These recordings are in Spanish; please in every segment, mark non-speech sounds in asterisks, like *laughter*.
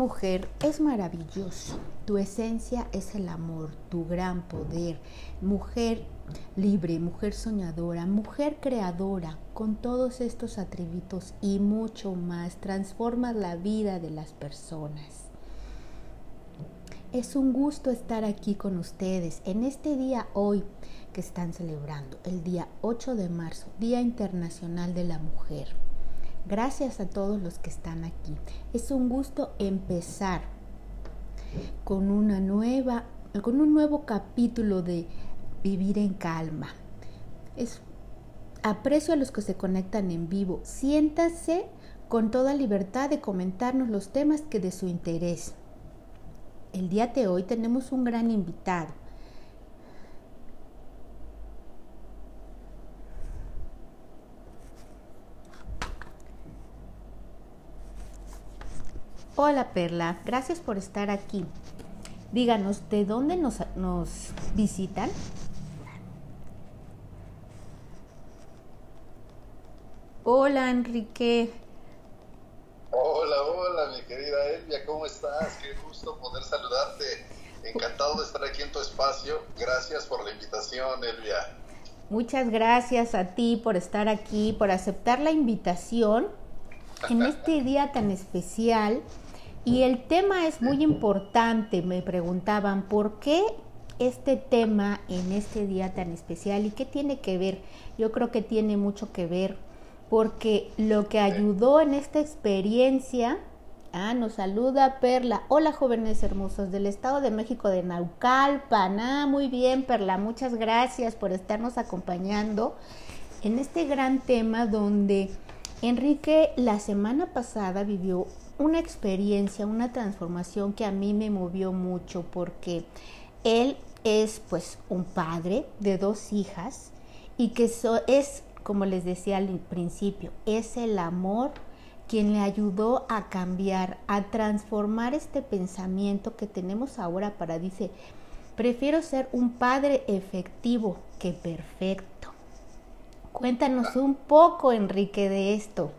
mujer es maravilloso. Tu esencia es el amor, tu gran poder. Mujer libre, mujer soñadora, mujer creadora, con todos estos atributos y mucho más, transformas la vida de las personas. Es un gusto estar aquí con ustedes en este día hoy que están celebrando, el día 8 de marzo, Día Internacional de la Mujer. Gracias a todos los que están aquí. Es un gusto empezar con una nueva con un nuevo capítulo de Vivir en calma. Es aprecio a los que se conectan en vivo. Siéntase con toda libertad de comentarnos los temas que de su interés. El día de hoy tenemos un gran invitado. Hola Perla, gracias por estar aquí. Díganos, ¿de dónde nos, visitan? Hola Enrique. Hola, hola mi querida Elvia, ¿cómo estás? Qué gusto poder saludarte. Encantado de estar aquí en tu espacio. Gracias por la invitación, Elvia. Muchas gracias a ti por estar aquí, por aceptar la invitación en este *laughs* día tan especial y el tema es muy importante, me preguntaban, ¿por qué este tema en este día tan especial y qué tiene que ver? Yo creo que tiene mucho que ver porque lo que ayudó en esta experiencia, ah, nos saluda Perla, hola jóvenes hermosos del Estado de México de Naucalpan, ah, muy bien Perla, muchas gracias por estarnos acompañando en este gran tema donde Enrique la semana pasada vivió una experiencia, una transformación que a mí me movió mucho porque él es pues un padre de dos hijas y que es, como les decía al principio, es el amor quien le ayudó a cambiar, a transformar este pensamiento que tenemos ahora para, dice, prefiero ser un padre efectivo que perfecto. Cuéntanos un poco, Enrique, de esto.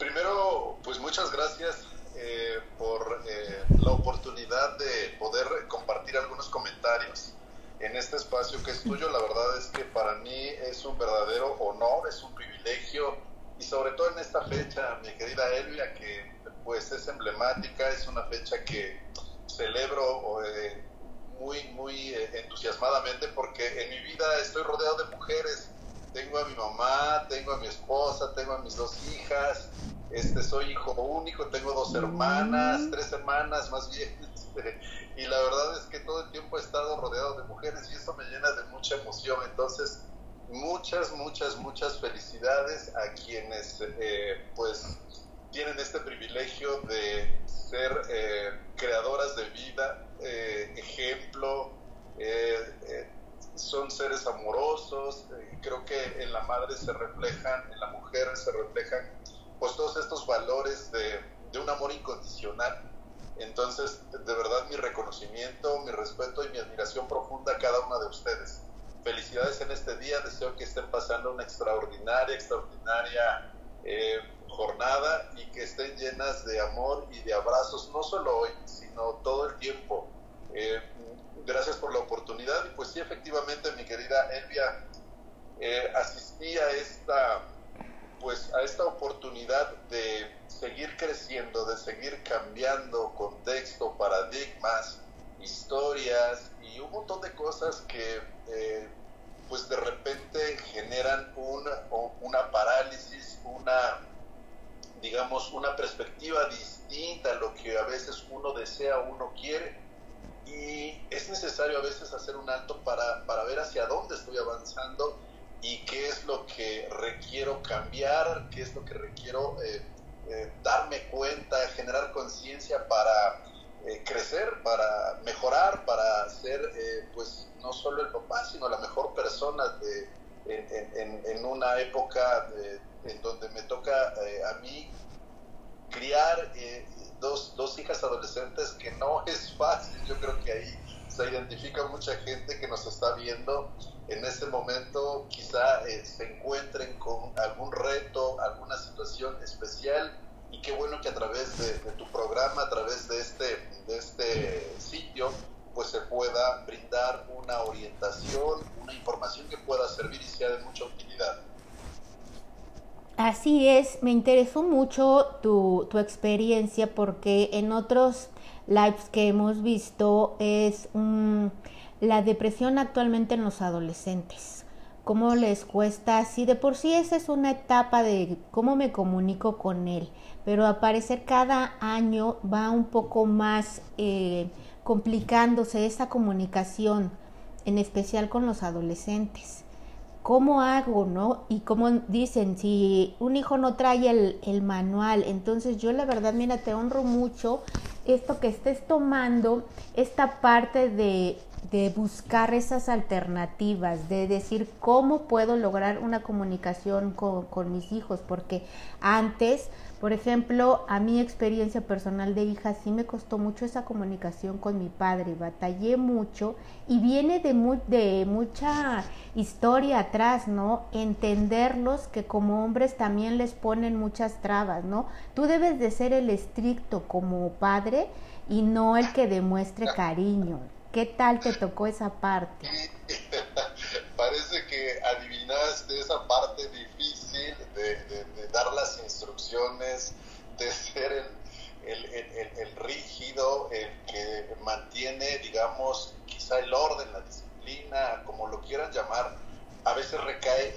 Primero, pues muchas gracias eh, por eh, la oportunidad de poder compartir algunos comentarios en este espacio que es *laughs* tuyo. La verdad es que para mí es un verdadero honor, es un privilegio y sobre todo en esta fecha, mi querida Elvia, que pues es emblemática, es una fecha que celebro eh, muy, muy entusiasmadamente porque en mi vida estoy rodeado de mujeres tengo a mi mamá, tengo a mi esposa, tengo a mis dos hijas, este, soy hijo único, tengo dos hermanas, mm. tres hermanas más bien, *laughs* este, y la verdad es que todo el tiempo he estado rodeado de mujeres y eso me llena de mucha emoción, entonces muchas, muchas, muchas felicidades a quienes eh, pues tienen este privilegio de ser eh, creadoras de vida, eh, ejemplo, son seres amorosos, eh, creo que en la madre se reflejan, en la mujer se reflejan pues todos estos valores de, un amor incondicional. Entonces, de verdad mi reconocimiento, mi respeto y mi admiración profunda a cada una de ustedes. Felicidades en este día, deseo que estén pasando una extraordinaria, extraordinaria eh, jornada y que estén llenas de amor y de abrazos, no solo hoy, sino todo el tiempo. Eh, gracias por la oportunidad. Y pues sí, efectivamente, mi querida Elvia, eh, asistí a esta, pues, a esta oportunidad de seguir creciendo, de seguir cambiando contexto, paradigmas, historias y un montón de cosas que eh, pues de repente generan una, una parálisis, una digamos una perspectiva distinta a lo que a veces uno desea, uno quiere. Y es necesario a veces hacer un alto para, para ver hacia dónde estoy avanzando y qué es lo que requiero cambiar, qué es lo que requiero eh, eh, darme cuenta, generar conciencia para eh, crecer, para mejorar, para ser pues no solo el papá, sino la mejor persona de, en, en, una época en donde me toca a mí criar dos, dos hijas adolescentes que no *laughs* es fácil. Yo creo que ahí se identifica mucha gente que nos está viendo en este momento, quizá eh, se encuentren con algún reto, alguna situación especial y qué bueno que a través de, tu programa, a través de este, de este sitio, pues se pueda brindar una orientación, una información que pueda servir y sea de mucha utilidad. Así es, me interesó mucho tu, tu experiencia porque en otros lives que hemos visto es la depresión actualmente en los adolescentes. ¿Cómo les cuesta? Si de por sí esa es una etapa de cómo me comunico con él, pero aparecer cada año va un poco más eh, complicándose esa comunicación, en especial con los adolescentes. ¿Cómo hago, no? Y como dicen, si un hijo no trae el, el manual, entonces yo la verdad, mira, te honro mucho esto que estés tomando, esta parte de, de buscar esas alternativas, de decir cómo puedo lograr una comunicación con, con mis hijos, porque antes por ejemplo, a mi experiencia personal de hija sí me costó mucho esa comunicación con mi padre, batallé mucho y viene de, de mucha historia atrás, ¿no? Entenderlos que como hombres también les ponen muchas trabas, ¿no? Tú debes de ser el estricto como padre y no el que demuestre cariño. ¿Qué tal te tocó esa parte? *laughs* Parece que adivinaste esa parte difícil de, dar las instrucciones, de ser el, rígido, el que mantiene, digamos, quizá el orden, la disciplina, como lo quieran llamar, a veces recae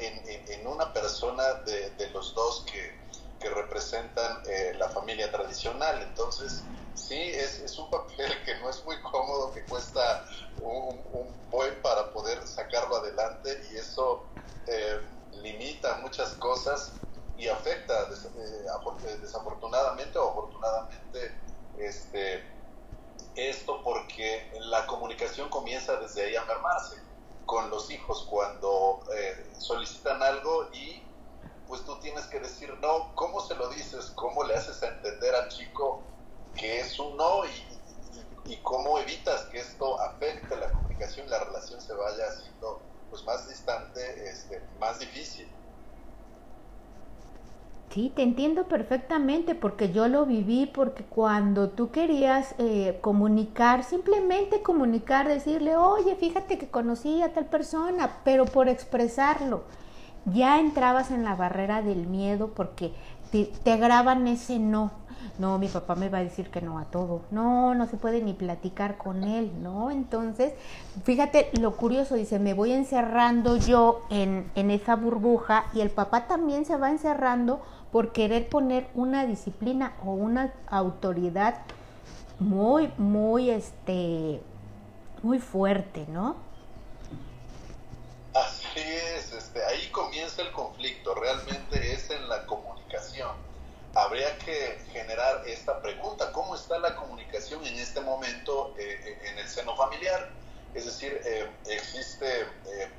en, una persona de, los dos que, que representan eh, la familia tradicional. Entonces, sí, es, es, un papel que no es muy cómodo, que cuesta un, un buen para poder sacarlo adelante y eso eh, limita muchas cosas y afecta eh, eh, desafortunadamente o afortunadamente este, esto porque la comunicación comienza desde ahí a mermarse con los hijos cuando eh, solicitan algo y pues tú tienes que decir no, ¿cómo se lo dices? ¿Cómo le haces a entender al chico es un no y, y, cómo evitas que esto afecte la comunicación, la relación se vaya haciendo pues más distante, este, más difícil. Sí, te entiendo perfectamente porque yo lo viví, porque cuando tú querías eh, comunicar, simplemente comunicar, decirle, oye, fíjate que conocí a tal persona, pero por expresarlo, ya entrabas en la barrera del miedo porque te, te graban ese no no, mi papá me va a decir que no a todo, no, no se puede ni platicar con él, ¿no? Entonces, fíjate lo curioso, dice, me voy encerrando yo en, en esa burbuja y el papá también se va encerrando por querer poner una disciplina o una autoridad muy, muy, este, muy fuerte, ¿no? Así es, este, ahí comienza el conflicto, realmente es en la comunicación habría que generar esta pregunta, ¿cómo está la comunicación en este momento eh, eh, en el seno familiar? Es decir, eh, existe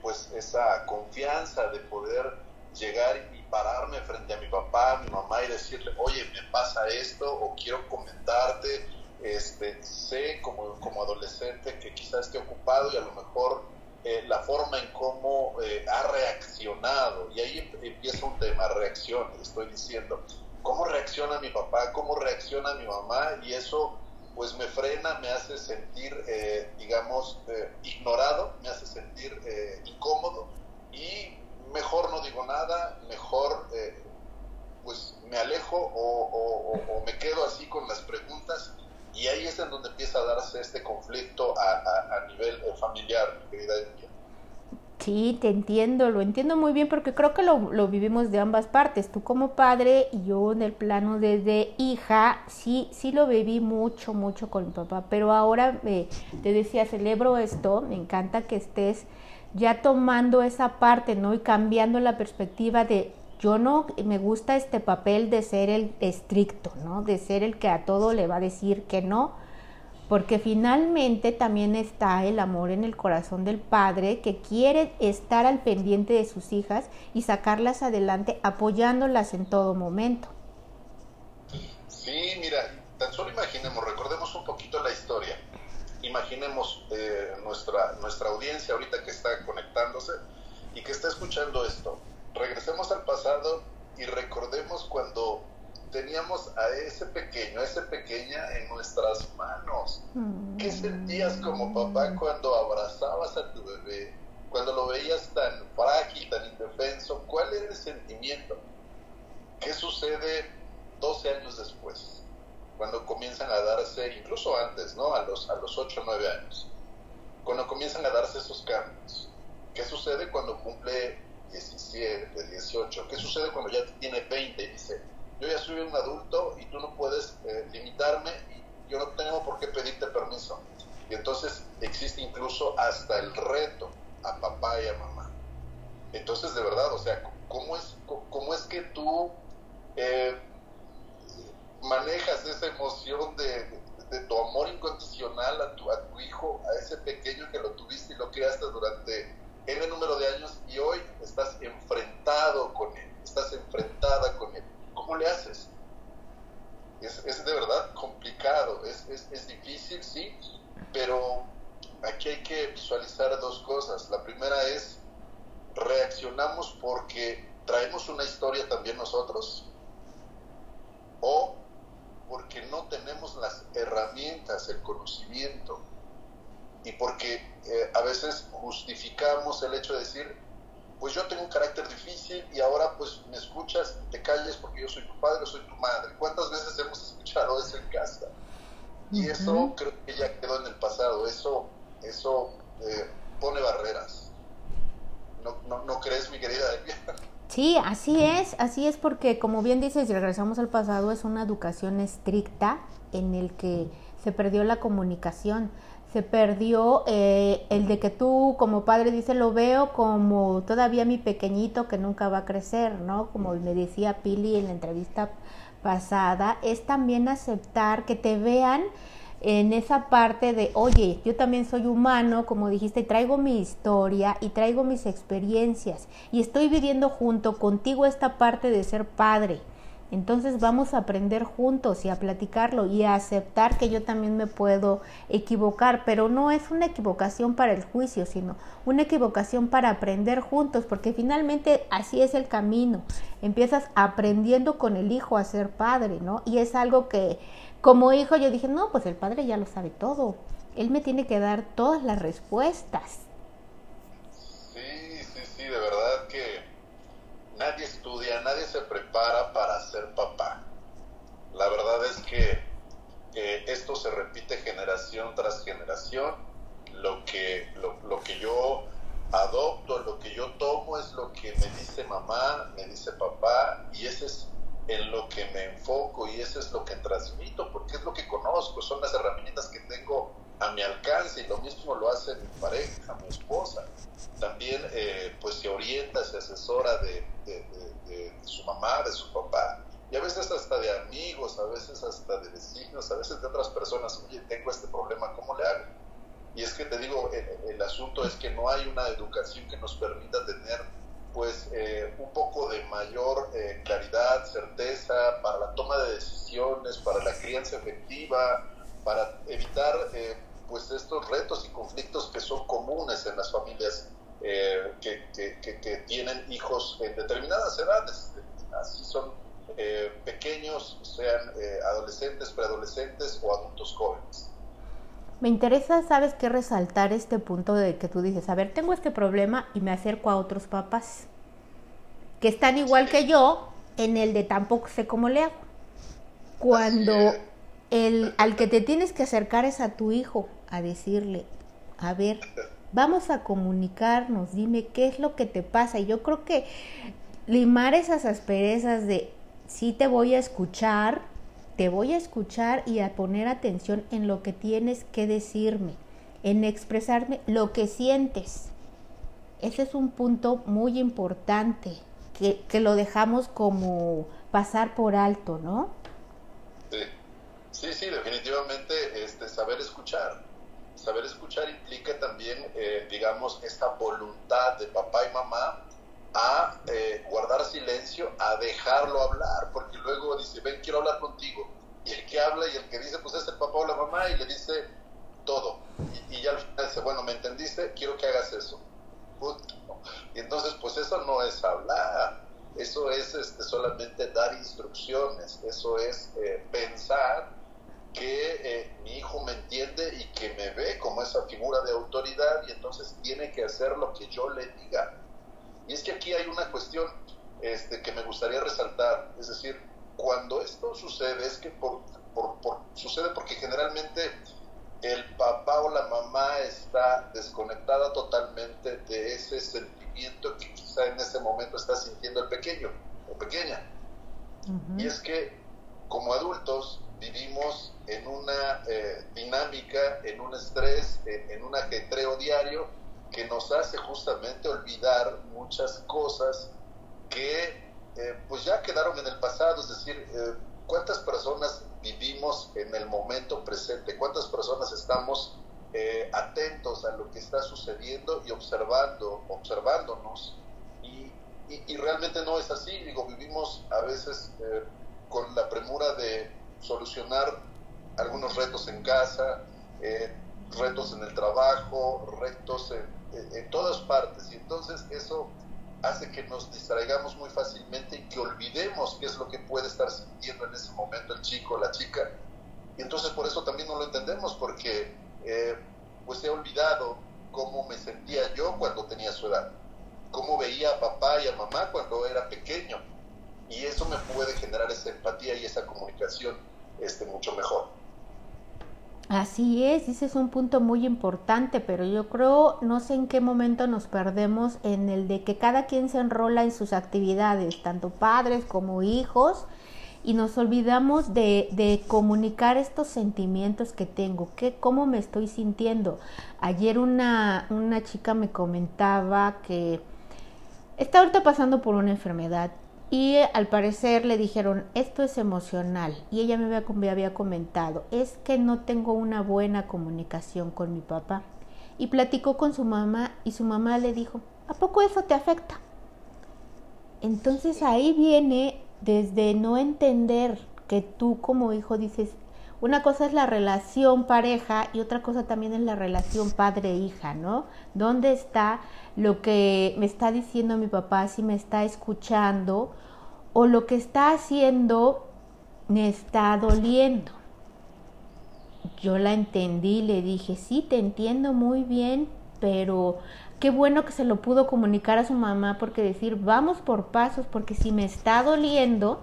pues esa confianza de poder llegar y pararme frente a mi papá, mi mamá y decirle, oye, me pasa esto o quiero comentarte, este, sé como, como adolescente que quizás esté ocupado y a lo mejor la forma en cómo ha reaccionado, y ahí empieza un tema, reacción, estoy diciendo, cómo reacciona mi papá, cómo reacciona mi mamá y eso pues me frena, me hace sentir, eh, digamos, eh, ignorado, me hace sentir eh, incómodo y mejor no digo nada, mejor pues me alejo o, me quedo así con las preguntas y ahí es en donde empieza a darse este conflicto a, nivel familiar, querida Emilia. Sí, te entiendo, lo entiendo muy bien porque creo que lo, lo, vivimos de ambas partes, tú como padre y yo en el plano desde hija, sí, sí lo viví mucho, mucho con mi papá, pero ahora te decía, celebro esto, me encanta que estés ya tomando esa parte, ¿no? Y cambiando la perspectiva de yo no me gusta este papel de ser el estricto, ¿no? De ser el que a todo le va a decir que no, porque finalmente también está el amor en el corazón del padre que quiere estar al pendiente de sus hijas y sacarlas adelante apoyándolas en todo momento. Sí, mira, tan solo imaginemos, recordemos un poquito la historia. Imaginemos eh, nuestra, nuestra audiencia ahorita que está conectándose y que está escuchando esto. Regresemos al pasado y recordemos cuando teníamos a ese pequeño, a esa pequeña en nuestras manos. ¿Qué sentías como papá cuando abrazabas a tu bebé? Cuando lo veías tan frágil, tan indefenso, ¿cuál era el sentimiento? ¿Qué sucede 12 años después? Cuando comienzan a darse, incluso antes, ¿no? A los, a los 8 o 9 años. Cuando comienzan a darse esos cambios. ¿Qué sucede cuando cumple 17, 18? ¿Qué sucede cuando ya tiene 20 y dice, yo ya soy un adulto y tú no puedes eh, limitarme y yo no tengo por qué pedirte permiso? Y entonces existe incluso hasta el reto a papá y a mamá. Entonces, de verdad, o sea, ¿cómo es, cómo es que tú eh, manejas esa emoción de, tu amor incondicional a tu, a tu hijo, a ese pequeño que lo tuviste y lo criaste durante N número de años y hoy estás enfrentado con él, estás enfrentada con él. ¿Cómo le haces? Es, es de verdad complicado, es, es, es difícil, sí, pero aquí hay que visualizar dos cosas. La primera es, reaccionamos porque traemos una historia también nosotros o porque no tenemos las herramientas, el conocimiento y porque eh, a veces justificamos el hecho de decir, pues yo tengo un carácter difícil y ahora pues me escuchas y te calles porque yo soy tu padre o soy tu madre. ¿Cuántas veces hemos escuchado eso en casa? Y eso creo que ya quedó en el pasado, eso, eso eh, pone barreras. ¿No, no, no crees, mi querida Delia? *laughs* Sí, así es, así es porque como bien dices, regresamos al pasado, es una educación estricta en el que se perdió la comunicación se perdió eh, el de que tú como padre dice lo veo como todavía mi pequeñito que nunca va a crecer, ¿no? Como me decía Pili en la entrevista pasada, es también aceptar que te vean en esa parte de, oye, yo también soy humano, como dijiste, traigo mi historia y traigo mis experiencias y estoy viviendo junto contigo esta parte de ser padre entonces vamos a aprender juntos y a platicarlo y a aceptar que yo también me puedo equivocar, pero no es una equivocación para el juicio, sino una equivocación para aprender juntos, porque finalmente así es el camino. Empiezas aprendiendo con el hijo a ser padre, ¿no? Y es algo que como hijo yo dije, no, pues el padre ya lo sabe todo. Él me tiene que dar todas las respuestas. Sí, sí, sí, de verdad que nadie estudia, nadie se prepara para ser papá. La verdad es que esto se repite generación tras generación. Lo que, lo, que yo adopto, lo que yo tomo es lo que me dice mamá, me dice papá, y ese es en lo que me enfoco y eso es lo que transmito, porque es lo que conozco, son las herramientas que tengo a mi alcance y lo mismo lo hace mi pareja, mi esposa. También eh, pues se orienta, se asesora de, su mamá, de su papá y a veces hasta de amigos, a veces hasta de vecinos, a veces de otras personas, oye, tengo este problema, ¿cómo le hago? Y es que te digo, el, asunto es que no hay una educación que nos permita tener pues eh, un poco de mayor eh, claridad, certeza para la toma de decisiones, para la crianza efectiva, para evitar eh, pues estos retos y conflictos que son comunes en las familias eh, que, que, tienen hijos en determinadas edades, así son pequeños, sean adolescentes, preadolescentes o adultos jóvenes. Me interesa, ¿sabes qué? Resaltar este punto de que tú dices, a ver, tengo este problema y me acerco a otros papás que están igual que yo en el de tampoco sé cómo le hago. Cuando el, al que te tienes que acercar es a tu hijo, a decirle, a ver, vamos a comunicarnos, dime qué es lo que te pasa. Y yo creo que limar esas asperezas de sí te voy a escuchar, te voy a escuchar y a poner atención en lo que tienes que decirme, en expresarme lo que sientes. Ese es un punto muy importante que, que lo dejamos como pasar por alto, ¿no? Sí. Sí, sí, definitivamente este, saber escuchar. Saber escuchar implica también, eh, digamos, esta voluntad de papá y mamá a eh, guardar silencio, a dejarlo hablar, porque luego dice, ven, quiero hablar contigo. Y el que habla y el que dice, pues es el papá o la mamá, y le dice todo. Y, ya al final dice, bueno, ¿me entendiste? Quiero que hagas eso. Y entonces, pues eso no es hablar. eso es este, solamente dar instrucciones, eso es eh, pensar que eh, mi hijo me entiende y que me ve como esa figura de autoridad y entonces tiene que hacer lo que yo le diga. Y es que aquí hay una cuestión este, que me gustaría resaltar, es decir, cuando esto sucede es que por, sucede porque generalmente el papá o la mamá está desconectada totalmente de ese sentimiento que quizá en ese momento está sintiendo el pequeño o pequeña. Y es que como adultos vivimos en una eh, dinámica, en un estrés, en, un ajetreo diario que nos hace justamente olvidar muchas cosas que eh, pues ya quedaron en el pasado, es decir, eh, cuántas personas vivimos en el momento presente, cuántas personas estamos atentos a lo que está sucediendo y observando, observándonos. Y, y, realmente no es así, digo, vivimos a veces con la premura de solucionar algunos retos en casa, eh, retos en el trabajo, retos en, en, todas partes. Y entonces eso hace que nos distraigamos muy fácilmente y que olvidemos qué es lo que puede estar sintiendo en ese momento el chico o la chica. Y entonces por eso también no lo entendemos, porque eh, pues he olvidado cómo me sentía yo cuando tenía su edad, cómo veía a papá y a mamá cuando era pequeño. Y eso me puede generar esa empatía y esa comunicación este, mucho mejor. Así es, ese es un punto muy importante, pero yo creo, no sé en qué momento nos perdemos en el de que cada quien se enrola en sus actividades, tanto padres como hijos, y nos olvidamos de, comunicar estos sentimientos que tengo, que, cómo me estoy sintiendo. Ayer una, una chica me comentaba que está ahorita pasando por una enfermedad y al parecer le dijeron, esto es emocional. Y ella me había, había, comentado, es que no tengo una buena comunicación con mi papá. Y platicó con su mamá y su mamá le dijo, ¿a poco eso te afecta? Entonces ahí viene desde no entender que tú como hijo dices, una cosa es la relación pareja y otra cosa también es la relación padre-hija, ¿no? ¿Dónde está lo que me está diciendo mi papá, si me está escuchando o lo que está haciendo me está doliendo? Yo la entendí, le dije, sí, te entiendo muy bien, pero qué bueno que se lo pudo comunicar a su mamá porque decir, vamos por pasos, porque si me está doliendo,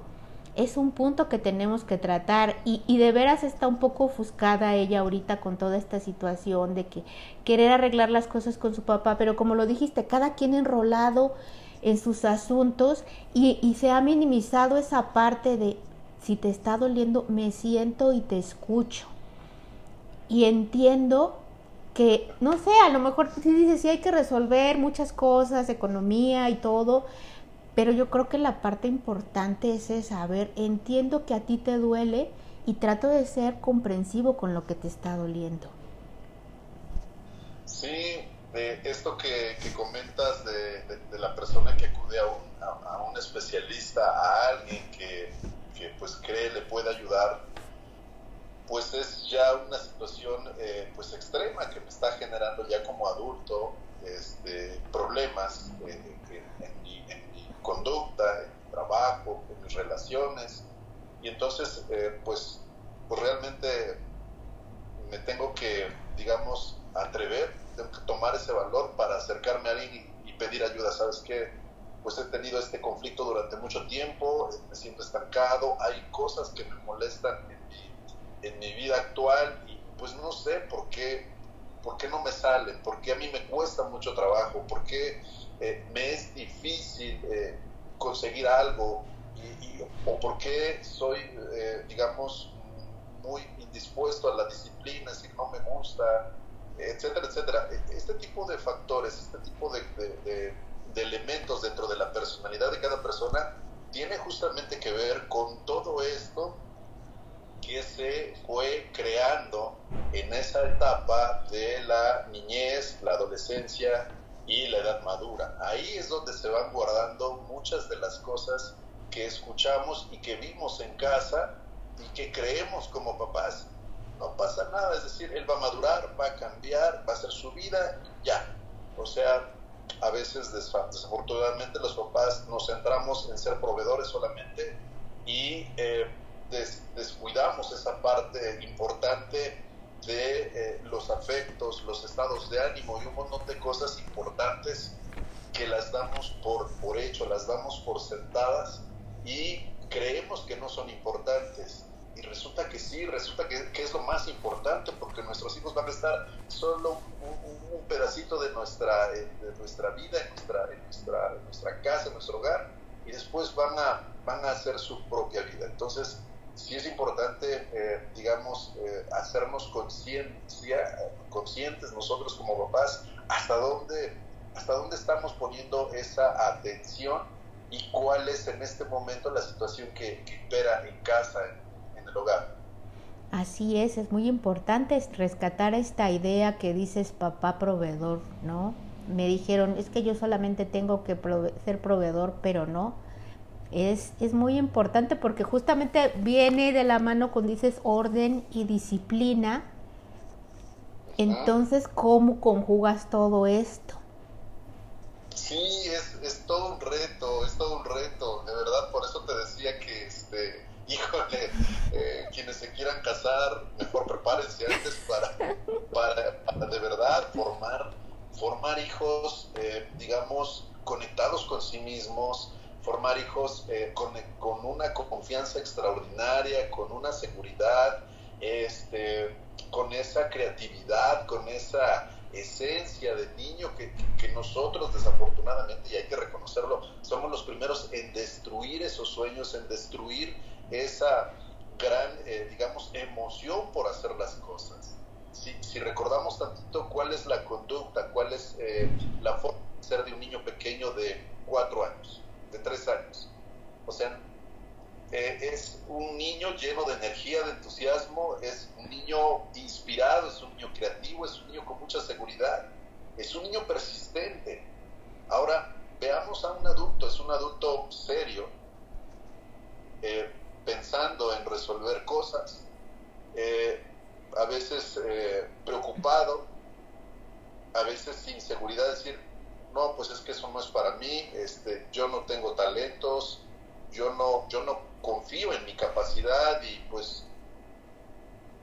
es un punto que tenemos que tratar y, y, de veras está un poco ofuscada ella ahorita con toda esta situación de que querer arreglar las cosas con su papá, pero como lo dijiste, cada quien enrolado en sus asuntos y, y se ha minimizado esa parte de si te está doliendo, me siento y te escucho. Y entiendo que, no sé, a lo mejor sí dices, sí hay que resolver muchas cosas, economía y todo, pero yo creo que la parte importante es esa, a ver, entiendo que a ti te duele y trato de ser comprensivo con lo que te está doliendo. Sí, esto que, comentas de, la persona que acude a un, especialista, a alguien que, pues cree le puede ayudar, pues es ya una situación eh, pues extrema que me está generando ya como adulto este, problemas eh, en, mi, conducta, en mi trabajo, en mis relaciones. Y entonces, eh, pues, pues realmente me tengo que, digamos, atrever, tengo que tomar ese valor para acercarme a alguien y, pedir ayuda. ¿Sabes qué? Pues he tenido este conflicto durante mucho tiempo, me siento estancado, hay cosas que me molestan en mi, en mi vida actual y pues no sé por qué, por qué no me salen, por qué a mí me cuesta mucho trabajo, por qué eh, me es difícil eh, conseguir algo o por qué soy, eh, digamos, muy indispuesto a la disciplina, si no me gusta, etcétera, etcétera. E, este tipo de factores, este tipo de, de, elementos dentro de la personalidad de cada persona tiene justamente que ver con todo esto que se fue creando en esa etapa de la niñez, la adolescencia y la edad madura. Ahí es donde se van guardando muchas de las cosas que escuchamos y que vimos en casa y que creemos como papás. No pasa nada, es decir, él va a madurar, va a cambiar, va a hacer su vida, ya. O sea, a veces desafortunadamente los papás nos centramos en ser proveedores solamente y eh, descuidamos esa parte importante de eh, los afectos, los estados de ánimo y un montón de cosas importantes que las damos por, por hecho, las damos por sentadas y creemos que no son importantes. Y resulta que sí, resulta que, que es lo más importante porque nuestros hijos van a estar solo un, pedacito de nuestra, de nuestra vida, en nuestra, en nuestra, en nuestra casa, en nuestro hogar, y después van a, van a hacer su propia vida. Entonces, sí es importante, eh, digamos, eh, hacernos conciencia, conscientes nosotros como papás, hasta dónde, hasta dónde estamos poniendo esa atención y cuál es en este momento la situación que, que impera en casa, en, el hogar. Así es, es muy importante rescatar esta idea que dices papá proveedor, ¿no? Me dijeron, es que yo solamente tengo que ser proveedor, pero no es, es muy importante porque justamente viene de la mano con dices orden y disciplina. Entonces, ¿cómo conjugas todo esto? Sí, es, es todo un reto, es todo un reto, de verdad, por eso te decía que, este, *laughs* híjole, eh, quienes se quieran casar, mejor prepárense antes para, para, de verdad formar, formar hijos, eh, digamos, conectados con sí mismos, formar hijos eh, con, con, una confianza extraordinaria, con una seguridad, este, con esa creatividad, con esa esencia de niño que, que, nosotros desafortunadamente, y hay que reconocerlo, somos los primeros en destruir esos sueños, en destruir esa gran, eh, digamos, emoción por hacer las cosas. Si, si, recordamos tantito cuál es la conducta, cuál es eh, la forma de ser de un niño pequeño de cuatro años de tres años. O sea, eh, es un niño lleno de energía, de entusiasmo, es un niño inspirado, es un niño creativo, es un niño con mucha seguridad, es un niño persistente. Ahora, veamos a un adulto, es un adulto serio, eh, pensando en resolver cosas, eh, a veces preocupado, a veces sin seguridad, decir, no, pues es que eso no es para mí, este, yo no tengo talentos, yo no, yo no confío en mi capacidad y pues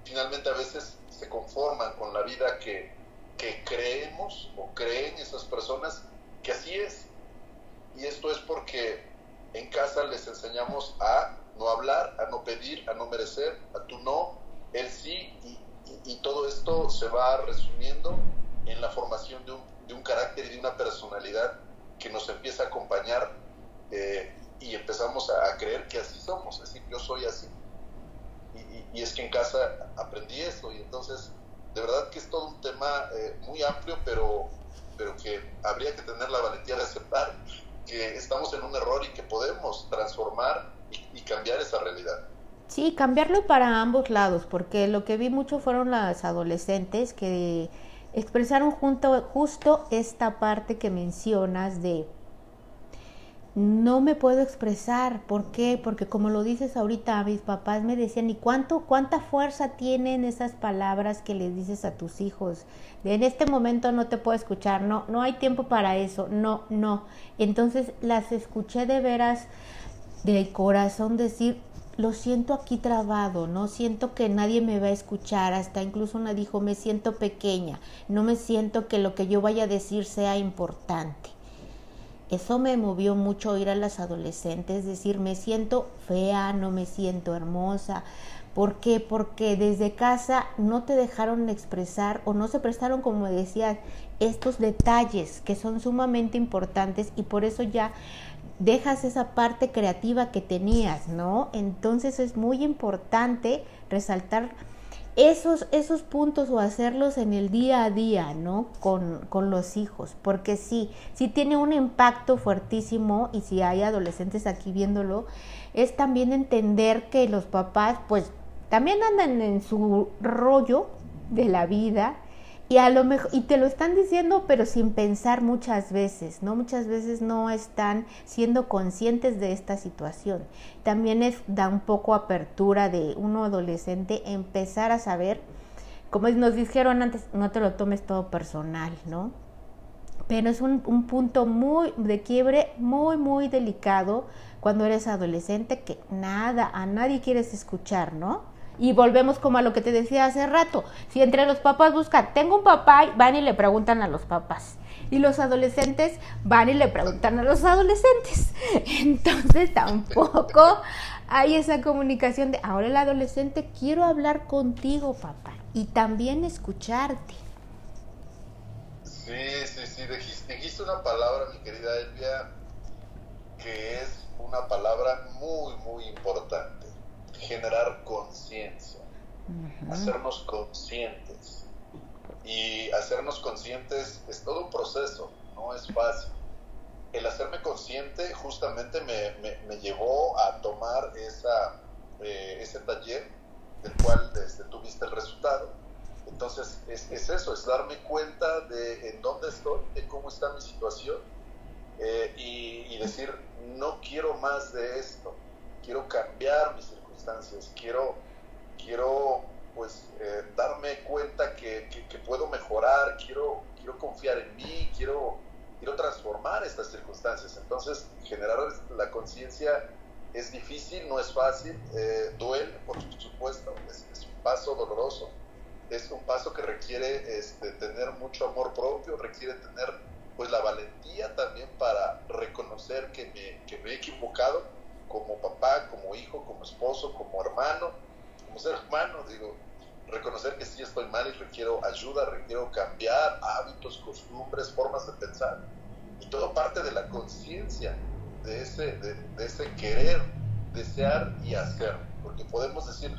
finalmente a veces se conforman con la vida que, que creemos o creen esas personas que así es. Y esto es porque en casa les enseñamos a no hablar, a no pedir, a no merecer, a tú no, él sí, y, y todo esto se va resumiendo en la formación de un de un carácter y de una personalidad que nos empieza a acompañar eh, y empezamos a, creer que así somos, es decir, yo soy así. Y, es que en casa aprendí esto y entonces de verdad que es todo un tema eh, muy amplio, pero, pero que habría que tener la valentía de aceptar que estamos en un error y que podemos transformar y, y cambiar esa realidad. Sí, cambiarlo para ambos lados, porque lo que vi mucho fueron las adolescentes que expresaron junto, justo esta parte que mencionas de no me puedo expresar, ¿por qué? Porque como lo dices ahorita, mis papás me decían, ¿y cuánto, cuánta fuerza tienen esas palabras que les dices a tus hijos? en este momento no te puedo escuchar, no, no hay tiempo para eso, no, no. Entonces las escuché de veras de corazón decir, lo siento aquí trabado, no siento que nadie me va a escuchar, hasta incluso una dijo, me siento pequeña, no me siento que lo que yo vaya a decir sea importante. Eso me movió mucho oír a las adolescentes decir, me siento fea, no me siento hermosa. ¿Por qué? Porque desde casa no te dejaron expresar o no se prestaron, como decías, estos detalles que son sumamente importantes y por eso ya dejas esa parte creativa que tenías, ¿no? Entonces es muy importante resaltar esos, esos puntos o hacerlos en el día a día, ¿no? Con, con los hijos, porque sí, sí tiene un impacto fuertísimo y si hay adolescentes aquí viéndolo, es también entender que los papás pues también andan en su rollo de la vida y a lo mejor y te lo están diciendo pero sin pensar muchas veces no muchas veces no están siendo conscientes de esta situación. También es da un poco apertura de uno adolescente empezar a saber como nos dijeron antes no te lo tomes todo personal no pero es un, un, punto muy de quiebre muy, muy delicado cuando eres adolescente que nada, a nadie quieres escuchar, ¿no? Y volvemos como a lo que te decía hace rato, si entre los papás buscan, tengo un papá, van y le preguntan a los papás. Y los adolescentes van y le preguntan a los adolescentes. *laughs* Entonces tampoco hay esa comunicación de, ahora el adolescente, quiero hablar contigo, papá, y también escucharte. Sí, sí, sí, dijiste, una palabra, mi querida Elvia, que es una palabra muy, muy importante, generar conciencia, hacernos conscientes. Y hacernos conscientes es todo un proceso, no es fácil el hacerme consciente justamente me, me, llevó a tomar esa, eh, ese taller del cual desde, tuviste el resultado. Entonces es, es, eso, es darme cuenta de en dónde estoy, de cómo está mi situación eh, y, y, decir, no quiero más de esto, quiero cambiar mis quiero, quiero pues eh, darme cuenta que, puedo mejorar, quiero, quiero confiar en mí, quiero quiero transformar estas circunstancias. Entonces, generar la conciencia es difícil, no es fácil, eh, duele, por supuesto, es, un paso doloroso, es un paso que requiere este, tener mucho amor propio, requiere tener pues la valentía también para reconocer que me, que me he equivocado como papá, como hijo, como esposo, como hermano, como ser humano, digo, reconocer que sí estoy mal y requiero ayuda, requiero cambiar hábitos, costumbres, formas de pensar. Y todo parte de la conciencia, de ese, de, ese querer, desear y hacer. Porque podemos decir,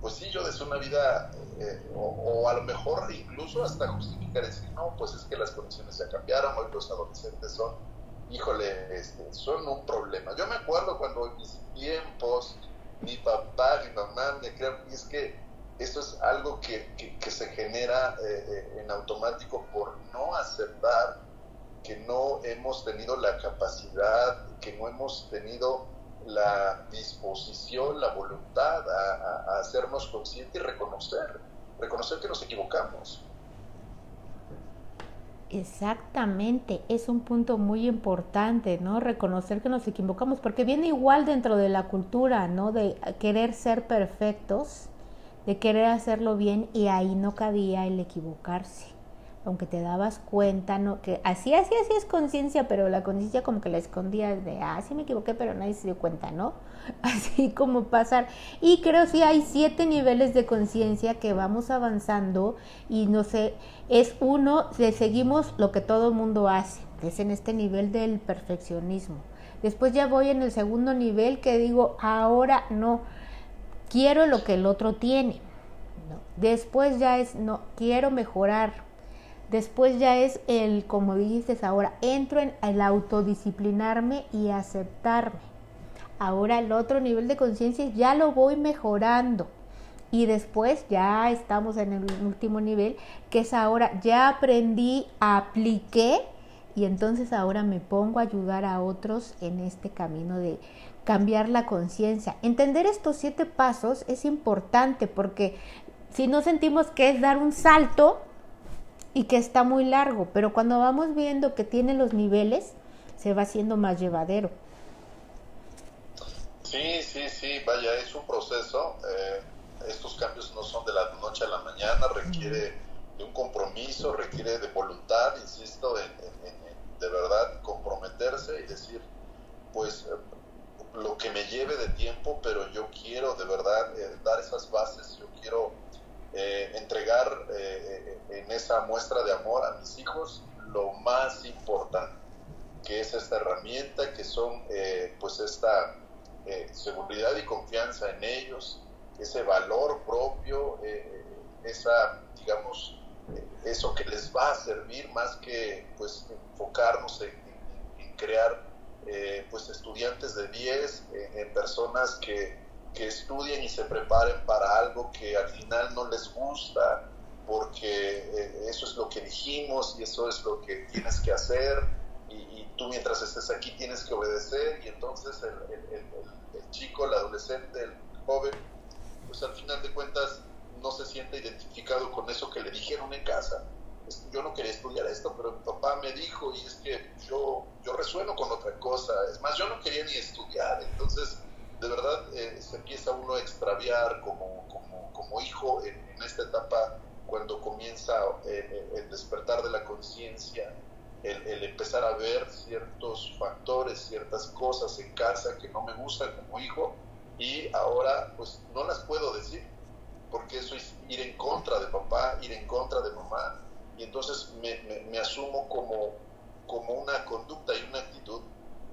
pues sí, yo deseo una vida, eh, o, a lo mejor incluso hasta justificar decir, no, pues es que las condiciones ya cambiaron, hoy los adolescentes son, híjole, este, son un problema. Yo me acuerdo cuando en mis tiempos, mi papá, mi mamá me crearon, y es que esto es algo que, se genera eh, eh, en automático por no aceptar que no hemos tenido la capacidad, que no hemos tenido la disposición, la voluntad a, hacernos conscientes y reconocer, reconocer que nos equivocamos. Exactamente, es un punto muy importante, ¿no? Reconocer que nos equivocamos, porque viene igual dentro de la cultura, ¿no? De querer ser perfectos de querer hacerlo bien y ahí no cabía el equivocarse. Aunque te dabas cuenta, ¿no? Que así, así, así es conciencia, pero la conciencia como que la escondía de, ah, sí me equivoqué, pero nadie se dio cuenta, ¿no? *laughs* Así como pasar. Y creo que sí hay siete niveles de conciencia que vamos avanzando y no sé, es uno, de seguimos lo que todo el mundo hace, que es en este nivel del perfeccionismo. Después ya voy en el segundo nivel que digo, ahora no quiero lo que el otro tiene. Después ya es, no, quiero mejorar. Después ya es el, como dices ahora, entro en el autodisciplinarme y aceptarme. Ahora el otro nivel de conciencia ya lo voy mejorando. Y después ya estamos en el último nivel, que es ahora ya aprendí, apliqué y entonces ahora me pongo a ayudar a otros en este camino de cambiar la conciencia. Entender estos siete pasos es importante porque si no sentimos que es dar un salto y que está muy largo, pero cuando vamos viendo que tiene los niveles, se va haciendo más llevadero. Sí, sí, sí, vaya, es un proceso. Eh, estos cambios no son de la noche a la mañana, requiere de un compromiso, requiere de voluntad, insisto, en, de verdad comprometerse y decir, pues lo que me lleve de tiempo, pero yo quiero de verdad eh, dar esas bases, yo quiero eh, entregar eh, en esa muestra de amor a mis hijos lo más importante, que es esta herramienta, que son pues esta seguridad y confianza en ellos, ese valor propio, esa, digamos, eso que les va a servir más que pues enfocarnos en crear eh, pues estudiantes de 10, eh, en personas que, que, estudien y se preparen para algo que al final no les gusta, porque eh, eso es lo que dijimos y eso es lo que tienes que hacer y, tú mientras estés aquí tienes que obedecer y entonces el, chico, el adolescente, el joven, pues al final de cuentas no se siente identificado con eso que le dijeron en casa yo no quería estudiar esto, pero mi papá me dijo y es que yo, yo resueno con otra cosa. Es más, yo no quería ni estudiar. Entonces, de verdad, eh, se empieza uno a extraviar como, como, hijo en, esta etapa cuando comienza eh, eh, el despertar de la conciencia, el, el, empezar a ver ciertos factores, ciertas cosas en casa que no me gustan como hijo y ahora pues no las puedo decir porque eso es ir en contra de papá, ir en contra de mamá y entonces me, me, asumo como, como una conducta y una actitud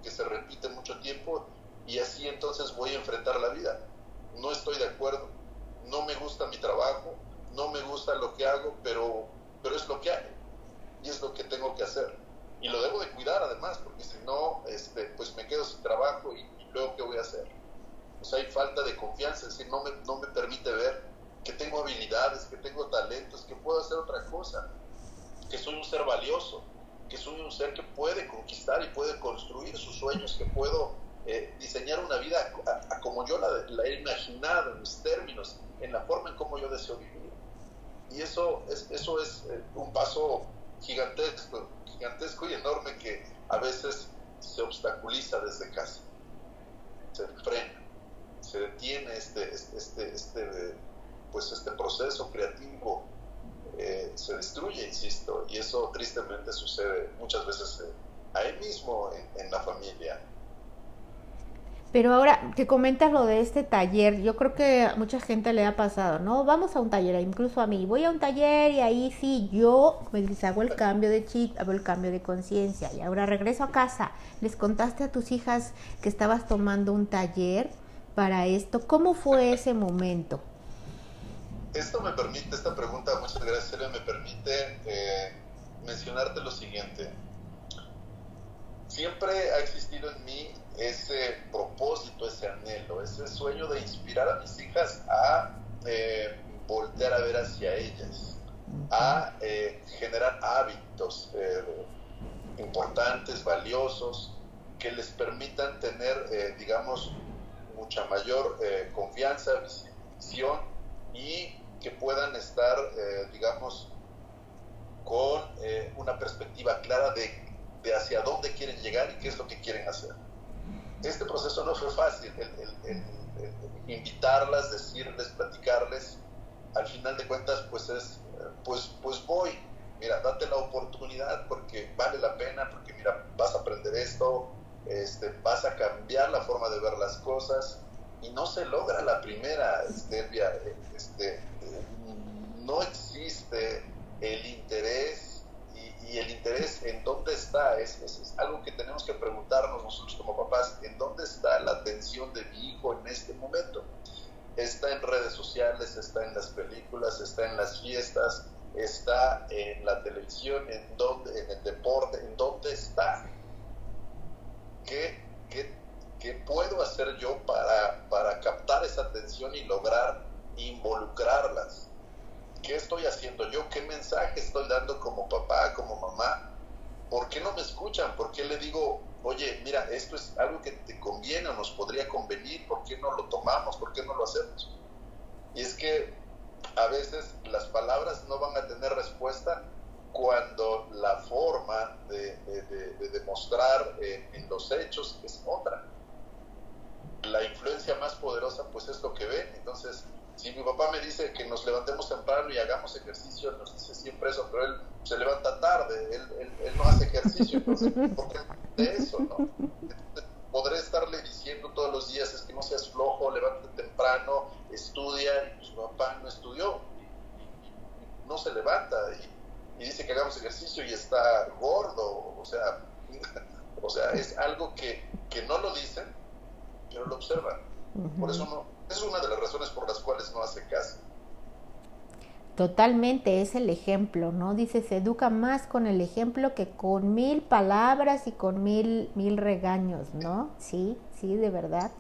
que se repite mucho tiempo y así entonces voy a enfrentar la vida. No estoy de acuerdo, no me gusta mi trabajo, no me gusta lo que hago, pero, pero es lo que hay y es lo que tengo que hacer. Y lo debo de cuidar además, porque si no, este, pues me quedo sin trabajo y, luego qué voy a hacer. O sea, hay falta de confianza, es decir, no me, no me permite ver que tengo habilidades, que tengo talentos, que puedo hacer otra cosa que soy un ser valioso, que soy un ser que puede conquistar y puede construir sus sueños, que puedo eh, diseñar una vida como yo la, he imaginado, en mis términos, en la forma en cómo yo deseo vivir. Y eso es, eso es eh, un paso gigantesco, gigantesco y enorme que a veces se obstaculiza desde casa, se frena, se detiene este, este, este, este pues este proceso creativo eh, se destruye, insisto, y eso tristemente sucede muchas veces eh, ahí mismo en, la familia. Pero ahora que comentas lo de este taller, yo creo que a mucha gente le ha pasado, ¿no? Vamos a un taller, incluso a mí, voy a un taller y ahí sí, yo me hago el cambio de chip, hago el cambio de conciencia y ahora regreso a casa. Les contaste a tus hijas que estabas tomando un taller para esto. ¿Cómo fue ese momento? esto me permite, esta pregunta, muchas gracias, me permite eh, mencionarte lo siguiente. Siempre ha existido en mí ese propósito, ese anhelo, ese sueño de inspirar a mis hijas a eh, voltear a ver hacia ellas, a eh, generar hábitos importantes, valiosos, que les permitan tener, digamos, mucha mayor confianza, visión y que puedan estar, eh, digamos, con eh, una perspectiva clara de, hacia dónde quieren llegar y qué es lo que quieren hacer. Este proceso no fue fácil, el, invitarlas, decirles, platicarles, al final de cuentas, pues es, pues, pues voy, mira, date la oportunidad porque vale la pena, porque mira, vas a aprender esto, este, vas a cambiar la forma de ver las cosas y no se logra la primera, Estelvia, este, no existe el interés y, el interés en dónde está, es, es, algo que tenemos que preguntarnos nosotros como papás, en dónde está la atención de mi hijo en este momento. Está en redes sociales, está en las películas, está en las fiestas, está en la televisión, en, dónde, en el deporte, en dónde está. ¿Qué, qué, qué puedo hacer yo para, para captar esa atención y lograr involucrarlas? ¿Qué estoy haciendo yo? ¿Qué mensaje estoy dando como papá, como mamá? ¿Por qué no me escuchan? ¿Por qué le digo, oye, mira, esto es algo que te conviene o nos podría convenir? ¿Por qué no lo tomamos? ¿Por qué no lo hacemos? Y es que a veces las palabras no van a tener respuesta cuando la forma de, demostrar eh, en los hechos es otra. La influencia más poderosa pues es lo que ven. Entonces, si mi papá me dice que nos levantemos temprano y hagamos ejercicio, nos dice siempre eso, pero él se levanta tarde, él, no hace ejercicio, entonces, *laughs* ¿por qué de eso, no? podré estarle diciendo todos los días, es que no seas flojo, levántate temprano, estudia, y pues mi papá no estudió, no se levanta, y, y, dice que hagamos ejercicio y está gordo, o sea, *laughs* o sea, es algo que, que no lo dicen, pero lo observan. Por eso no, es una de las razones por las cuales no hace caso. Totalmente, es el ejemplo, ¿no? Dice, se educa más con el ejemplo que con mil palabras y con mil, mil regaños, ¿no? Sí, sí, de verdad.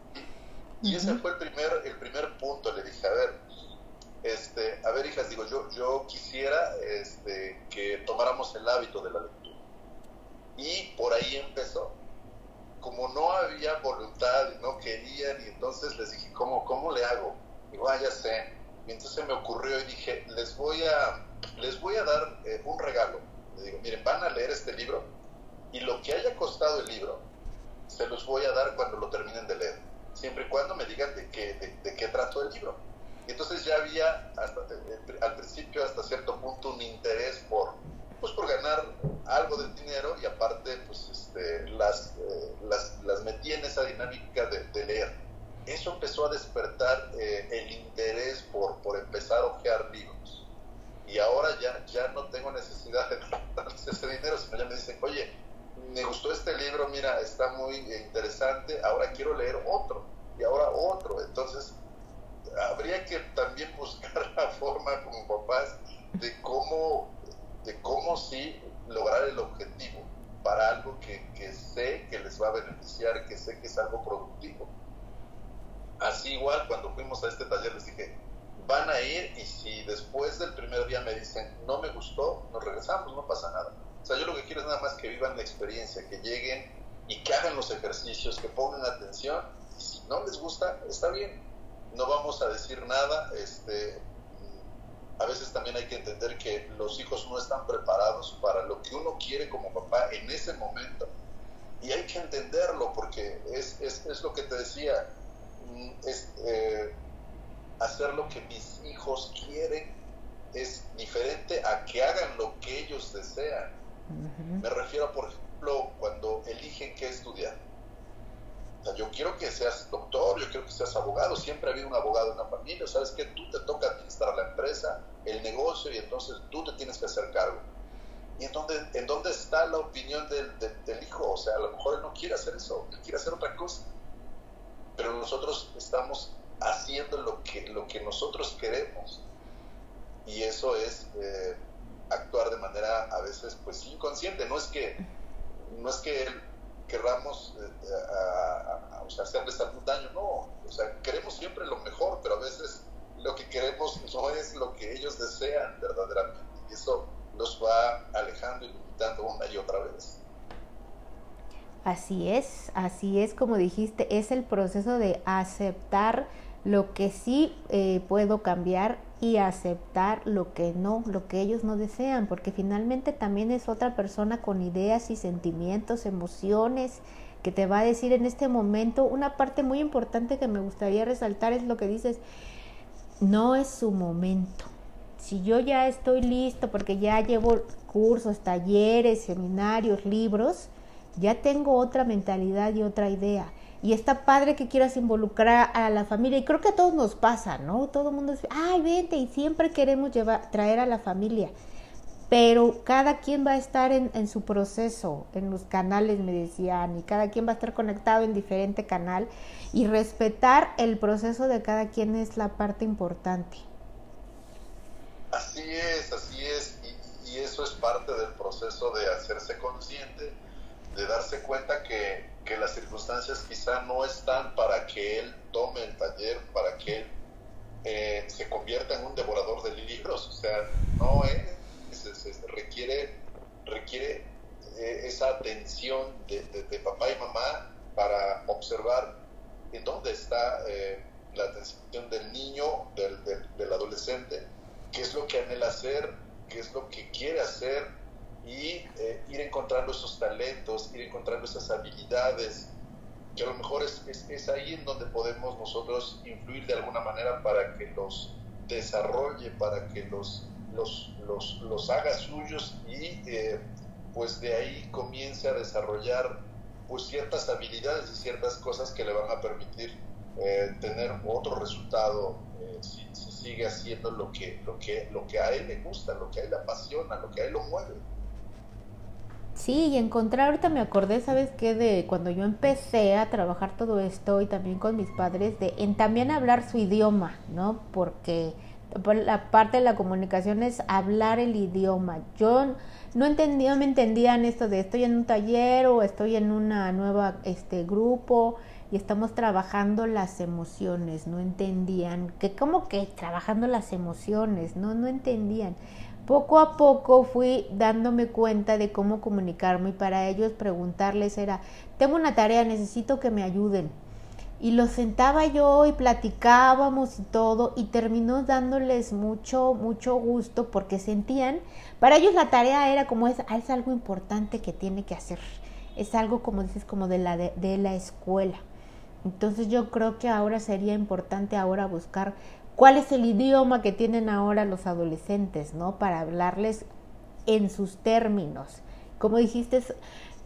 Y ese fue el primer, el primer punto, le dije, a ver, este, a ver, hijas, digo, yo, yo quisiera este, que tomáramos el hábito de la lectura. Y por ahí empezó como no había voluntad y no querían, y entonces les dije, ¿cómo, cómo le hago? Y bueno, ah, ya sé. Y entonces me ocurrió y dije, les voy a, les voy a dar eh, un regalo. Le digo, miren, van a leer este libro y lo que haya costado el libro, se los voy a dar cuando lo terminen de leer, siempre y cuando me digan de qué, de, de qué trató el libro. Y entonces ya había, hasta, eh, al principio, hasta cierto punto, un interés por, pues por ganar algo de dinero y aparte pues este, las, eh, las, las, metí en esa dinámica de, leer. Eso empezó a despertar eh, el interés por, por empezar a ojear libros. Y ahora ya, ya no tengo necesidad de darles *laughs* ese dinero, sino ya me dicen, oye, me gustó este libro, mira, está muy interesante, ahora quiero leer otro y ahora otro. Entonces, habría que también buscar *laughs* la forma como papás de cómo, de cómo sí lograr el objetivo para algo que, que sé que les va a beneficiar, que sé que es algo productivo. Así igual, cuando fuimos a este taller les dije, van a ir y si después del primer día me dicen, no me gustó, nos regresamos, no pasa nada. O sea, yo lo que quiero es nada más que vivan la experiencia, que lleguen y que hagan los ejercicios, que pongan atención y si no les gusta, está bien, no vamos a decir nada. Este, a veces también hay que entender que los hijos no están preparados para lo que uno quiere como papá en ese momento. Y hay que entenderlo porque es, es, es lo que te decía, mm, es, eh, hacer lo que mis hijos quieren es diferente a que hagan lo que ellos desean. Me refiero, por ejemplo, cuando eligen qué estudiar yo quiero que seas doctor, yo quiero que seas abogado, siempre ha habido un abogado en la familia, sabes que tú te toca administrar la empresa, el negocio y entonces tú te tienes que hacer cargo. ¿Y en dónde, en dónde está la opinión del, del, hijo? O sea, a lo mejor él no quiere hacer eso, él quiere hacer otra cosa. Pero nosotros estamos haciendo lo que, lo que nosotros queremos. Y eso es eh, actuar de manera a veces pues inconsciente. No es que, no es que él querramos eh, hacerles algún daño, no, o sea, queremos siempre lo mejor, pero a veces lo que queremos no es lo que ellos desean verdaderamente, y eso los va alejando y limitando una y otra vez. Así es, así es como dijiste, es el proceso de aceptar lo que sí eh, puedo cambiar y aceptar lo que no, lo que ellos no desean, porque finalmente también es otra persona con ideas y sentimientos, emociones, que te va a decir en este momento una parte muy importante que me gustaría resaltar es lo que dices, no es su momento. Si yo ya estoy listo porque ya llevo cursos, talleres, seminarios, libros, ya tengo otra mentalidad y otra idea y está padre que quieras involucrar a la familia y creo que a todos nos pasa, ¿no? Todo el mundo dice, ay, vente y siempre queremos llevar, traer a la familia, pero cada quien va a estar en, en su proceso, en los canales me decían, y cada quien va a estar conectado en diferente canal y respetar el proceso de cada quien es la parte importante. Así es, así es, y, y eso es parte del proceso de hacerse consciente, de darse cuenta que que las circunstancias quizá no están para que él tome el taller, para que él eh, se convierta en un devorador de libros, o sea, no es, se, requiere, requiere eh, esa atención de, papá y mamá para observar en dónde está eh, la atención del niño, del, del adolescente, qué es lo que anhela hacer, qué es lo que quiere hacer, y eh, ir encontrando esos talentos, ir encontrando esas habilidades, que a lo mejor es, es, ahí en donde podemos nosotros influir de alguna manera para que los desarrolle, para que los, los, los, los haga suyos y eh, pues de ahí comience a desarrollar pues ciertas habilidades y ciertas cosas que le van a permitir eh, tener otro resultado si, si, sigue haciendo lo que, lo, que, lo que a él le gusta, lo que a él le apasiona, lo que a él lo mueve. Sí, y encontrar, ahorita me acordé, ¿sabes qué? De cuando yo empecé a trabajar todo esto y también con mis padres, de también hablar su idioma, ¿no? Porque la parte de la comunicación es hablar el idioma. Yo no entendía, me entendían esto de estoy en un taller o estoy en una nueva este grupo y estamos trabajando las emociones, no entendían que como que trabajando las emociones, no no entendían poco a poco fui dándome cuenta de cómo comunicarme y para ellos preguntarles era, tengo una tarea, necesito que me ayuden. Y los sentaba yo y platicábamos y todo y terminó dándoles mucho, mucho gusto porque sentían, para ellos la tarea era como es, es algo importante que tiene que hacer, es algo como dices, como de la, de la escuela. Entonces yo creo que ahora sería importante ahora buscar cuál es el idioma que tienen ahora los adolescentes, ¿no? Para hablarles en sus términos. Como dijiste,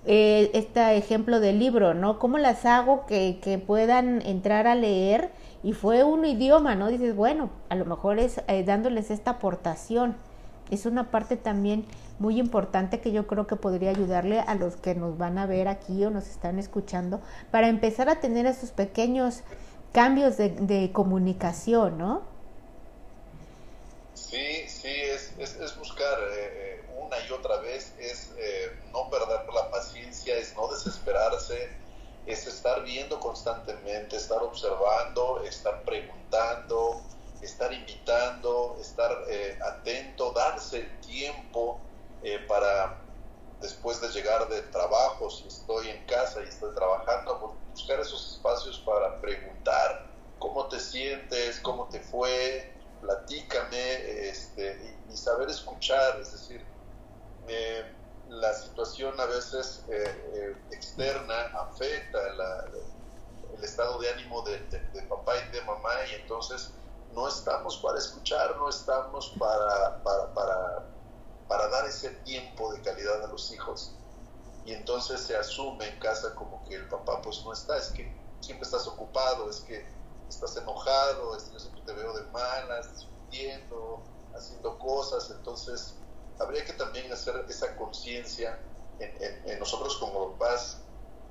eh, este ejemplo del libro, ¿no? ¿Cómo las hago que, que, puedan entrar a leer? Y fue un idioma, ¿no? Dices, bueno, a lo mejor es eh, dándoles esta aportación. Es una parte también muy importante que yo creo que podría ayudarle a los que nos van a ver aquí o nos están escuchando para empezar a tener esos pequeños cambios de, comunicación, ¿no? Sí, sí, es, es, es buscar eh, una y otra vez, es eh, no perder la paciencia, es no desesperarse, es estar viendo constantemente, estar observando, estar preguntando, estar invitando, estar eh, atento, darse el tiempo para después de llegar de trabajo, si estoy en casa y estoy trabajando, buscar esos espacios para preguntar cómo te sientes, cómo te fue, platícame este, y, saber escuchar, es decir, la situación a veces eh, eh, externa afecta el estado de ánimo de, papá y de mamá y entonces no estamos para escuchar, no estamos para, para, para, para dar ese tiempo de calidad a los hijos y entonces se asume en casa como que el papá pues no está, es que siempre estás ocupado, es que estás enojado, es que yo siempre te veo de malas, discutiendo, haciendo cosas, entonces habría que también hacer esa conciencia en, nosotros como papás,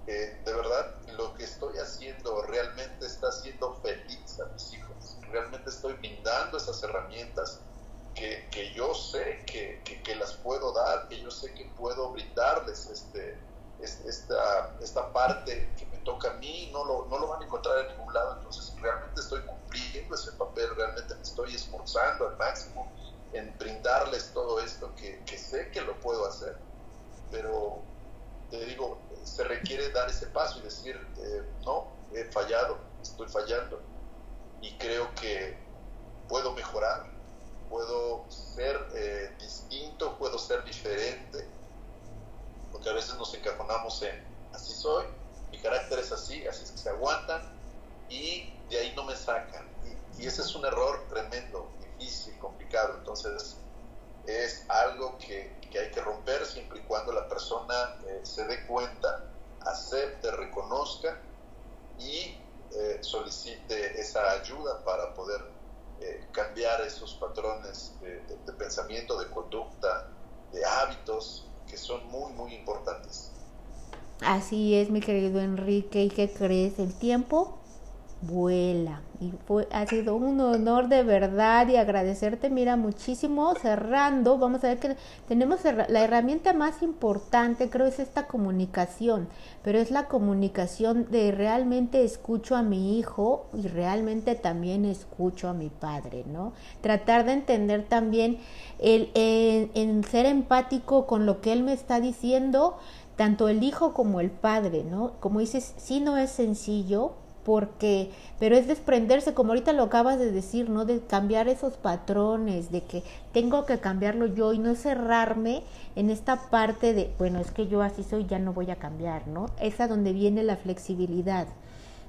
de verdad lo que estoy haciendo realmente está haciendo feliz a mis hijos, realmente estoy brindando esas herramientas que, yo sé que, que, las puedo dar, que yo sé que puedo brindarles este, esta, esta parte que me toca a mí, no lo, no lo van a encontrar en ningún lado, entonces realmente estoy cumpliendo ese papel, realmente me estoy esforzando al máximo en brindarles todo esto que, que sé que lo puedo hacer, pero te digo, se requiere dar ese paso y decir, eh, no, he fallado, estoy fallando. Y creo que puedo mejorar, puedo ser eh, distinto, puedo ser diferente, porque a veces nos encajonamos en así soy, mi carácter es así, así es que se aguantan y de ahí no me sacan. Y, ese es un error tremendo, difícil, complicado. Entonces es algo que, hay que romper siempre y cuando la persona eh, se dé cuenta, acepte, reconozca y eh, solicite esa ayuda para poder eh, cambiar esos patrones de, pensamiento, de conducta, de hábitos que son muy, muy importantes. Así es, mi querido Enrique. ¿Y qué crees? El tiempo vuela. Y fue, ha sido un honor de verdad y agradecerte, mira, muchísimo. Cerrando, vamos a ver que tenemos la herramienta más importante, creo, es esta comunicación, pero es la comunicación de realmente escucho a mi hijo y realmente también escucho a mi padre, ¿no? Tratar de entender también el, en ser empático con lo que él me está diciendo, tanto el hijo como el padre, ¿no? Como dices, sí no es sencillo, porque, pero es desprenderse, como ahorita lo acabas de decir, ¿no? De cambiar esos patrones, de que tengo que cambiarlo yo y no cerrarme en esta parte de, bueno, es que yo así soy, ya no voy a cambiar, ¿no? Es donde viene la flexibilidad,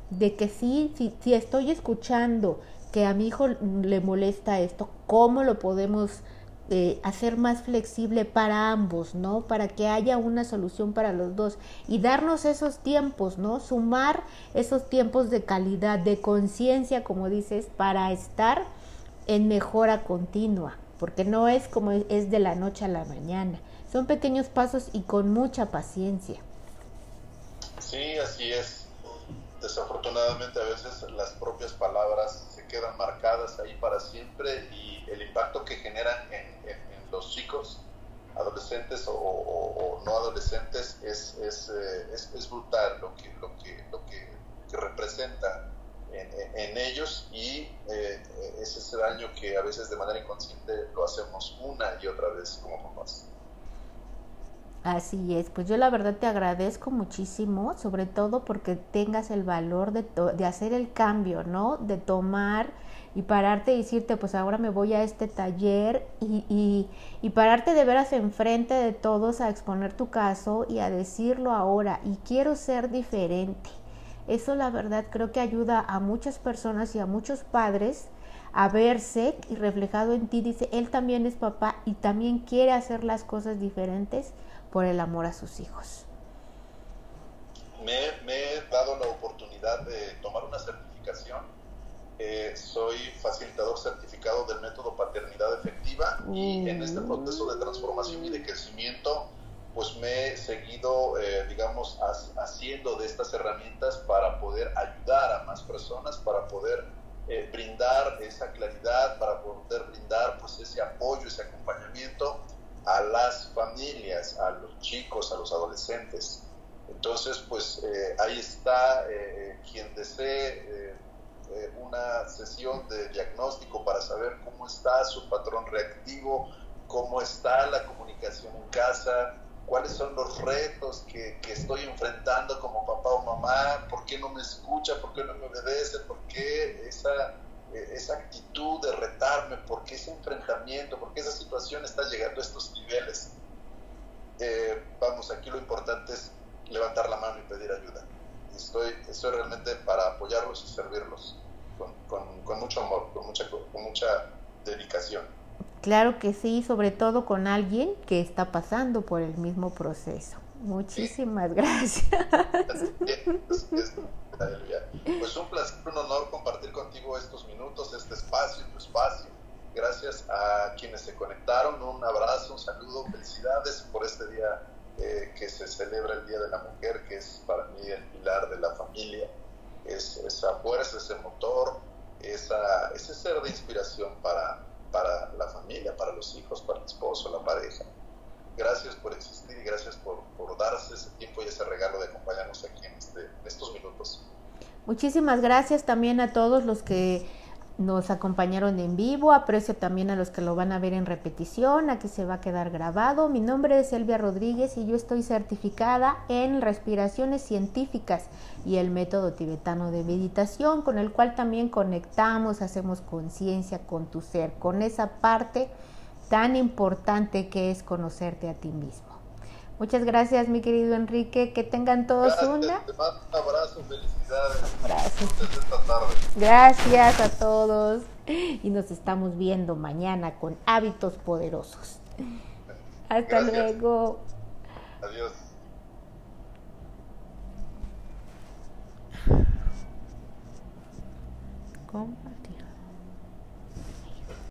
de que sí, si, si estoy escuchando que a mi hijo le molesta esto, ¿cómo lo podemos hacer más flexible para ambos, ¿no? Para que haya una solución para los dos y darnos esos tiempos, ¿no? Sumar esos tiempos de calidad, de conciencia, como dices, para estar en mejora continua, porque no es como es de la noche a la mañana, son pequeños pasos y con mucha paciencia. Sí, así es. Desafortunadamente a veces las propias palabras quedan marcadas ahí para siempre y el impacto que generan en los chicos, adolescentes o, no adolescentes, es, es, eh, es, es, brutal lo que, lo que, lo que, representa en, ellos y eh, es ese daño que a veces de manera inconsciente lo hacemos una y otra vez como papás. Así es, pues yo la verdad te agradezco muchísimo, sobre todo porque tengas el valor de, de hacer el cambio, ¿no? De tomar y pararte y decirte, pues ahora me voy a este taller y, y, y, pararte de veras enfrente de todos a exponer tu caso y a decirlo ahora y quiero ser diferente. Eso la verdad creo que ayuda a muchas personas y a muchos padres a verse y reflejado en ti, dice, él también es papá y también quiere hacer las cosas diferentes por el amor a sus hijos. Me, he dado la oportunidad de tomar una certificación. Eh, soy facilitador certificado del método paternidad efectiva y en este proceso de transformación y de crecimiento pues me he seguido, eh, digamos, haciendo de estas herramientas para poder ayudar a más personas, para poder eh, brindar esa claridad, para poder brindar pues ese apoyo, ese acompañamiento a las familias, a los chicos, a los adolescentes. Entonces, pues eh, ahí está quien desee una sesión de diagnóstico para saber cómo está su patrón reactivo, cómo está la comunicación en casa, cuáles son los retos que, estoy enfrentando como papá o mamá, por qué no me escucha, por qué no me obedece, por qué esa, eh, esa actitud de retarme, por qué ese enfrentamiento, por qué esa situación está llegando a estos niveles. Eh, vamos, aquí lo importante es levantar la mano y pedir ayuda. Estoy, estoy realmente para apoyarlos y servirlos con, con, mucho amor, con mucha, con mucha dedicación. Claro que sí, sobre todo con alguien que está pasando por el mismo proceso. Muchísimas *laughs* gracias. Pues un placer, un honor compartir contigo estos minutos, este espacio, tu espacio. Gracias a quienes se conectaron. Un abrazo, un saludo, felicidades por este día eh, que se celebra el Día de la Mujer, que es para mí el pilar de la familia. Es esa fuerza, ese motor, esa, ese ser de inspiración para, para la familia, para los hijos, para el esposo, la pareja. Gracias por existir y gracias por, darse ese tiempo y ese regalo de acompañarnos aquí en, este, en estos minutos. Muchísimas gracias también a todos los que nos acompañaron en vivo. Aprecio también a los que lo van a ver en repetición. Aquí se va a quedar grabado. Mi nombre es Elvia Rodríguez y yo estoy certificada en respiraciones científicas y el método tibetano de meditación, con el cual también conectamos, hacemos conciencia con tu ser, con esa parte tan importante que es conocerte a ti mismo. Muchas gracias, mi querido Enrique. Que tengan todos una. Te mando un abrazo, felicidades. Gracias. Gracias a todos. Y nos estamos viendo mañana con hábitos poderosos. Hasta luego. Adiós. ¿Cómo?